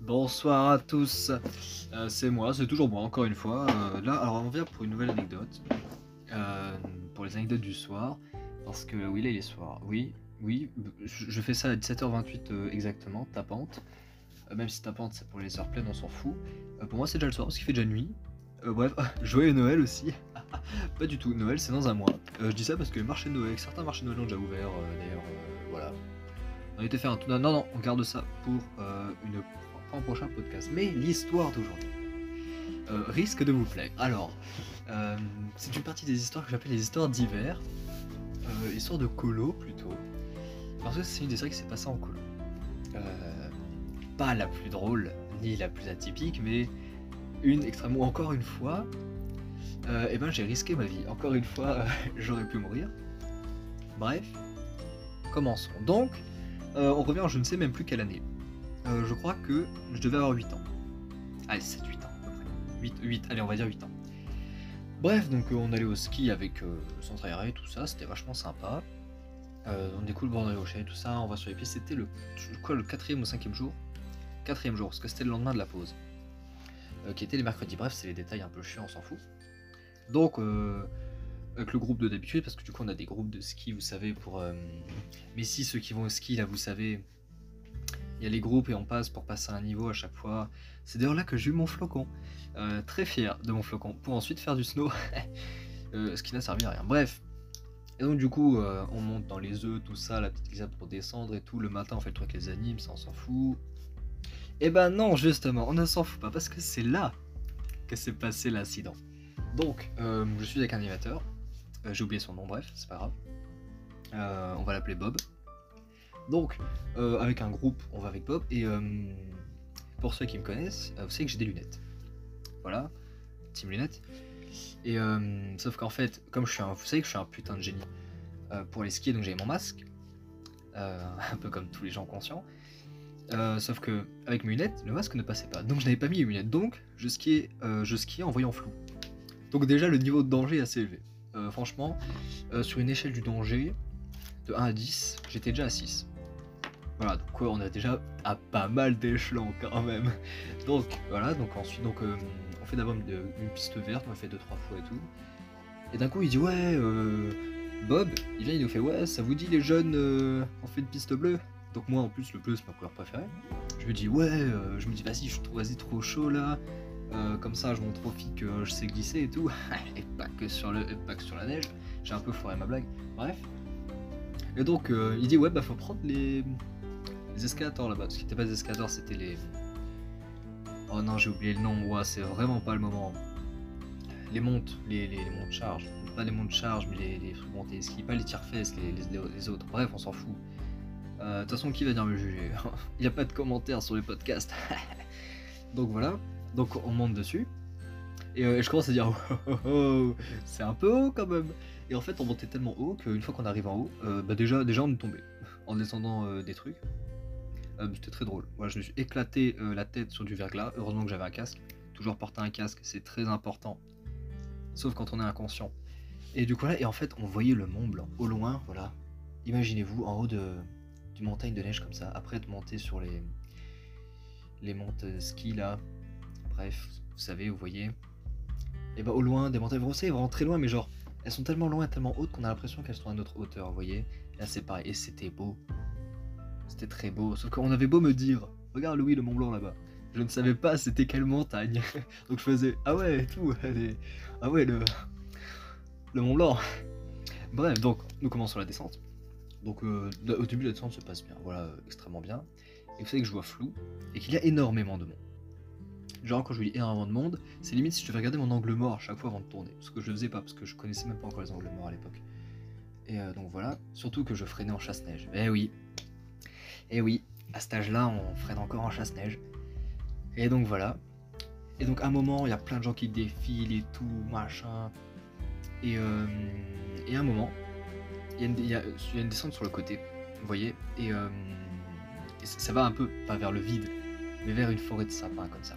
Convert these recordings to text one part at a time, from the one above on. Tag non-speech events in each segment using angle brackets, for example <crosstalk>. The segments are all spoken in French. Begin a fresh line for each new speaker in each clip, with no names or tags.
Bonsoir à tous, Euh, c'est moi, c'est toujours moi, encore une fois. Euh, là, alors on vient pour une nouvelle anecdote, Euh, pour les anecdotes du soir, parce que oui, là il est soir, oui, oui, je fais ça à 17h28 euh, exactement, tapante, même si tapante c'est pour les heures pleines, on s'en fout. Pour moi c'est déjà le soir, parce qu'il fait déjà nuit. Bref, <laughs> joyeux Noël aussi. <laughs> Pas du tout, Noël c'est dans un mois. Je dis ça parce que les marchés de Noël, certains marchés de Noël ont déjà ouvert, d'ailleurs, voilà. On a été faire un tour. Non, non, on garde ça pour une, un prochain podcast. Mais l'histoire d'aujourd'hui euh, risque de vous plaire. Alors, euh, c'est une partie des histoires que j'appelle les histoires d'hiver. Euh, histoire de colo plutôt. Parce que c'est une des qui s'est passée en colo. Pas la plus drôle, ni la plus atypique, mais une extrêmement. Encore une fois, eh ben, j'ai risqué ma vie. Encore une fois, <laughs> j'aurais pu mourir. Bref, commençons. Donc, on revient en je ne sais même plus quelle année. Euh, je crois que je devais avoir 8 ans. Allez, 7, 8 ans à peu près. 8, 8, allez, on va dire 8 ans. Bref, donc euh, on allait au ski avec euh, le centre aéré, tout ça, c'était vachement sympa. On découle le bord de rocher, tout ça, on va sur les pistes. C'était le, crois, le quatrième ou cinquième jour. Quatrième jour, parce que c'était le lendemain de la pause. Qui était les mercredis. Bref, c'est les détails un peu chiants, on s'en fout. Donc, avec le groupe de d'habitude, parce que du coup on a des groupes de ski, vous savez, pour... Mais si ceux qui vont au ski, là, vous savez, il y a les groupes et on passe pour passer un niveau à chaque fois. C'est d'ailleurs là que j'ai eu mon flocon. Euh, très fier de mon flocon, pour ensuite faire du snow, <laughs> Euh, ce qui n'a servi à rien. Bref. Et donc du coup, euh, on monte dans les œufs, tout ça, la petite glissade pour descendre et tout. Le matin, on fait le truc les animes, ça on s'en fout. Et ben non, justement, on ne s'en fout pas, parce que c'est là que s'est passé l'incident. Donc, je suis avec un animateur. J'ai oublié son nom, bref, c'est pas grave. On va l'appeler Bob. Donc, euh, avec un groupe, on va avec Bob. Et euh, pour ceux qui me connaissent, euh, vous savez que j'ai des lunettes. Voilà, team lunettes. Et sauf qu'en fait, comme je suis un, je suis un putain de génie pour les skier, donc j'avais mon masque, <laughs> un peu comme tous les gens conscients. Sauf que avec mes lunettes, le masque ne passait pas. Donc je n'avais pas mis les lunettes. Donc je skiais, je en voyant flou. Donc déjà le niveau de danger est assez élevé. Franchement, sur une échelle du danger de 1 à 10, j'étais déjà à 6. Voilà, donc on a déjà à pas mal d'échelons quand même. Donc voilà, donc ensuite donc euh, on fait d'abord une, une piste verte, on l'a fait deux trois fois et tout. Et d'un coup il dit ouais euh, Bob, il vient il nous fait ouais ça vous dit les jeunes euh, on fait une piste bleue? Donc moi en plus le bleu c'est ma couleur préférée. Je lui dis ouais, euh, je me dis vas-y je trouve vas-y trop chaud là. Euh, comme ça je montre aux filles que je sais glisser et tout. <laughs> et pas que sur le et pas que sur la neige. J'ai un peu foiré ma blague. Bref. Et donc euh, il dit ouais bah faut prendre les les escalators là-bas. Ce qui était pas des escalators c'était les. Oh non j'ai oublié le nom. Ouais c'est vraiment pas le moment. Les montes, les, les, les montes charge. Pas les montes charge mais les, les trucs montés pas les tire-fesses, les, autres. Bref on s'en fout. Euh, De toute façon, qui va venir me juger? <laughs> Il n'y a pas de commentaires sur les podcasts. <laughs> Donc voilà. Donc on monte dessus. Et euh, je commence à dire oh, oh, oh, c'est un peu haut quand même. Et en fait, on montait tellement haut qu'une fois qu'on arrive en haut, euh, bah déjà, déjà on est tombé en descendant des trucs. Euh, C'était très drôle. Je me suis éclaté euh, la tête sur du verglas. Heureusement que j'avais un casque. Toujours porter un casque, c'est très important. Sauf quand on est inconscient. Et du coup là, et en fait, on voyait le Mont Blanc au loin. Voilà. Imaginez-vous en haut de d'une montagne de neige comme ça. Après de monter sur les les montes ski là. Bref, vous savez, vous voyez. Et bah au loin des montagnes, savez, vraiment très loin, mais genre elles sont tellement loin, tellement hautes qu'on a l'impression qu'elles sont à notre hauteur, vous voyez. Là c'est pareil, et c'était beau. C'était très beau. Sauf qu'on avait beau me dire, regarde Louis le Mont Blanc là-bas. Je ne savais pas c'était quelle montagne. <laughs> Donc je faisais, ah ouais, tout. Ah ouais, le, le Mont Blanc. Bref, donc nous commençons la descente. Donc euh, au début la descente se passe bien, voilà, euh, extrêmement bien. Et vous savez que je vois flou et qu'il y a énormément de monde. Genre quand je dis énormément de monde, c'est limite si je devais regarder mon angle mort à chaque fois avant de tourner. Ce que je faisais pas parce que je connaissais même pas encore les angles morts à l'époque. Et euh, donc voilà, surtout que je freinais en chasse-neige. Eh oui. Eh oui, à cet âge-là, on freine encore en chasse-neige. Et donc voilà. Et donc à un moment, il y a plein de gens qui défilent et tout, machin. Et, euh, et à un moment, il y, a une- descente sur le côté, vous voyez, et, euh, et ça va un peu, pas vers le vide, mais vers une forêt de sapins comme ça.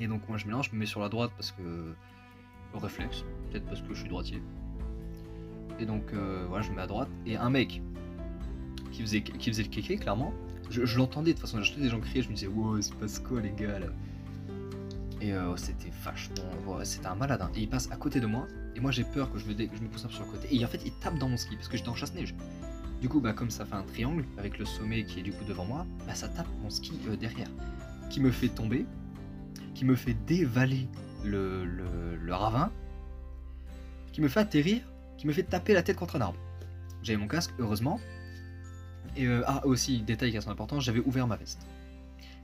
Et donc moi je mélange, je me mets sur la droite parce que au réflexe, peut-être parce que je suis droitier. Et donc euh, voilà, je me mets à droite, et un mec qui faisait, qui le kéké clairement, Je, l'entendais de toute façon, j'entendais des gens crier, je me disais, wow, c'est passe quoi les gars là Et euh, c'était vachement. c'était un malade. hein. Et il passe à côté de moi, et moi j'ai peur que je me, pousse un peu sur le côté. Et en fait, il tape dans mon ski, parce que j'étais en chasse-neige. Du coup, bah, comme ça fait un triangle, avec le sommet qui est du coup devant moi, bah, ça tape mon ski euh, derrière. Qui me fait tomber, qui me fait dévaler le, le, le ravin, qui me fait atterrir, qui me fait taper la tête contre un arbre. J'avais mon casque, heureusement. Et euh, ah, aussi, détail qui est assez important, j'avais ouvert ma veste.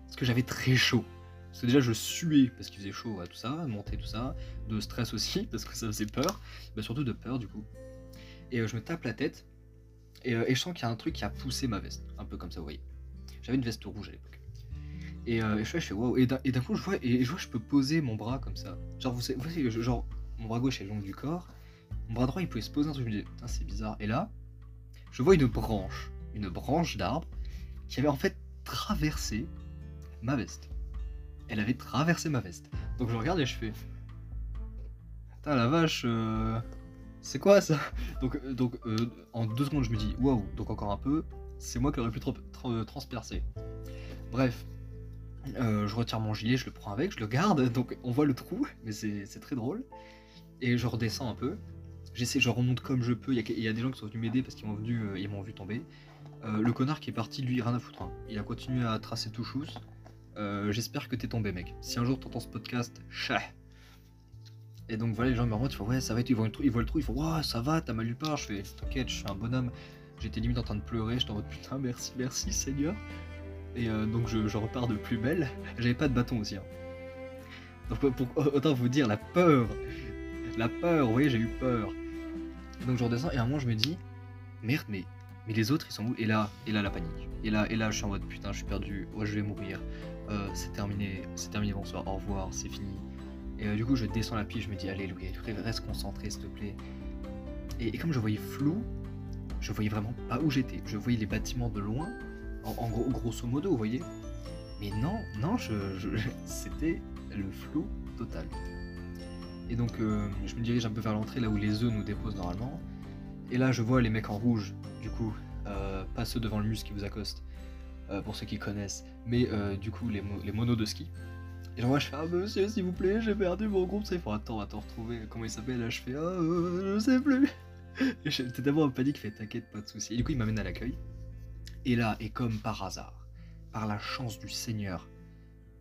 Parce que j'avais très chaud. Parce que déjà, je suais parce qu'il faisait chaud, tout ça, monter tout ça. De stress aussi, <laughs> parce que ça faisait peur. Bah, surtout de peur, du coup. Et euh, je me tape la tête. Et, euh, et je sens qu'il y a un truc qui a poussé ma veste. Un peu comme ça, vous voyez. J'avais une veste rouge à l'époque. Et, je fais, je fais wow. Et d'un coup, je vois, et je vois, je peux poser mon bras comme ça. Genre, vous savez, vous genre, mon bras gauche est long du corps. Mon bras droit, il pouvait se poser un truc. Je me dis, c'est bizarre. Et là, je vois une branche, une branche d'arbre qui avait en fait traversé ma veste. Elle avait traversé ma veste. Donc je regarde et je fais. Putain, la vache, euh, c'est quoi ça? Donc, euh, euh, en deux secondes, je me dis, waouh, donc encore un peu, c'est moi qui aurais pu trop, transpercer. Bref, je retire mon gilet, je le prends avec, je le garde, donc on voit le trou, mais c'est très drôle. Et je redescends un peu. J'essaie, je remonte comme je peux. Il y, a, des gens qui sont venus m'aider parce qu'ils m'ont vu tomber. Euh, le connard qui est parti, lui, rien à foutre. hein. Il a continué à tracer tout chousse. Euh, J'espère que t'es tombé, mec. Si un jour t'entends ce podcast, chat. Et donc voilà, les gens me remontent, ils font ouais, ça va, ils voient le trou, ils voient le font ouais, ça va, t'as mal nulle part. Je fais t'inquiète, je suis un bonhomme. J'étais limite en train de pleurer, j'étais en mode putain, merci, merci Seigneur. Et euh, donc je, repars de plus belle. <laughs> J'avais pas de bâton aussi. hein. Donc pour- autant vous dire la peur. La peur, vous voyez, j'ai eu peur. Donc je redescends et à un moment je me dis merde, mais, mais les autres ils sont où Et là, et là la panique. Et là, et là je suis en mode putain, je suis perdu, ouais, je vais mourir. Euh, c'est terminé, c'est terminé, bonsoir, au revoir, c'est fini. Et euh, du coup je descends la piste, je me dis allez Louis, reste concentré s'il te plaît. Et, comme je voyais flou, je voyais vraiment pas où j'étais. Je voyais les bâtiments de loin, en, gros, grosso modo, vous voyez. Mais non, non, <laughs> c'était le flou total. Et donc euh, je me dirige un peu vers l'entrée, là où les œufs nous déposent normalement. Et là je vois les mecs en rouge, du coup, euh, pas ceux devant le mus qui vous accostent, euh, pour ceux qui connaissent, mais euh, du coup les, mo- les monos de ski. Et moi je fais ah monsieur s'il vous plaît j'ai perdu mon groupe, il faut attends attends retrouver comment il s'appelle là je fais ah je sais plus. <laughs> Et j'étais d'abord en panique, fait t'inquiète pas de soucis. Et du coup il m'amène à l'accueil. Et là et comme par hasard, par la chance du Seigneur,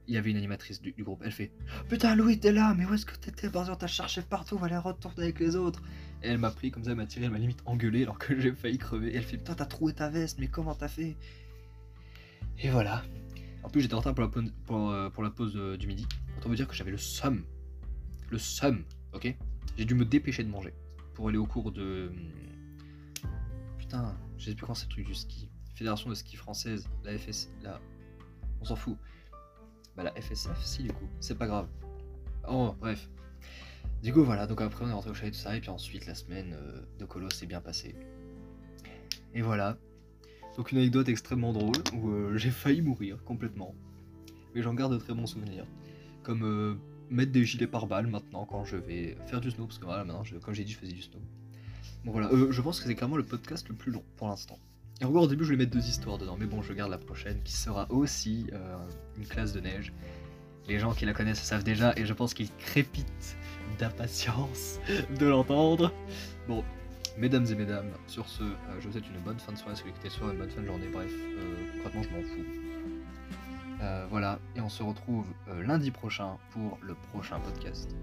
il y avait une animatrice du, groupe. Elle fait Putain, Louis, t'es là, mais où est-ce que t'étais? Bordel, t'as cherché partout, va aller retourner avec les autres. Et elle m'a pris comme ça, elle m'a tiré, elle m'a limite engueulé alors que j'ai failli crever. Et elle fait Putain, t'as trouvé ta veste, mais comment t'as fait? Et voilà. En plus, j'étais en retard pour la, euh, pause euh, du midi. Autant vous dire que j'avais le somme. Le somme, ok? J'ai dû me dépêcher de manger pour aller au cours de. hum, Putain, je sais plus quand c'est le truc du ski. Fédération de ski française, la FS. La... On s'en fout. Bah la FSF, si du coup, c'est pas grave. Oh, bref. Du coup, voilà, donc après on est rentré au chalet, tout ça, et puis ensuite la semaine euh, de colo s'est bien passée. Et voilà. Donc une anecdote extrêmement drôle, où euh, j'ai failli mourir complètement. Mais j'en garde de très bons souvenirs. Comme euh, mettre des gilets pare-balles maintenant quand je vais faire du snow, parce que voilà, maintenant, comme j'ai dit, je faisais du snow. Bon voilà, je pense que c'est clairement le podcast le plus long pour l'instant. Et encore au début, je voulais mettre deux histoires dedans, mais bon, je garde la prochaine qui sera aussi une classe de neige. Les gens qui la connaissent savent déjà, et je pense qu'ils crépitent d'impatience de l'entendre. Bon, mesdames et mesdames, sur ce, euh, je vous souhaite une bonne fin de soirée, si une bonne fin de journée, bref, euh, concrètement, je m'en fous. Euh, voilà, et on se retrouve euh, lundi prochain pour le prochain podcast.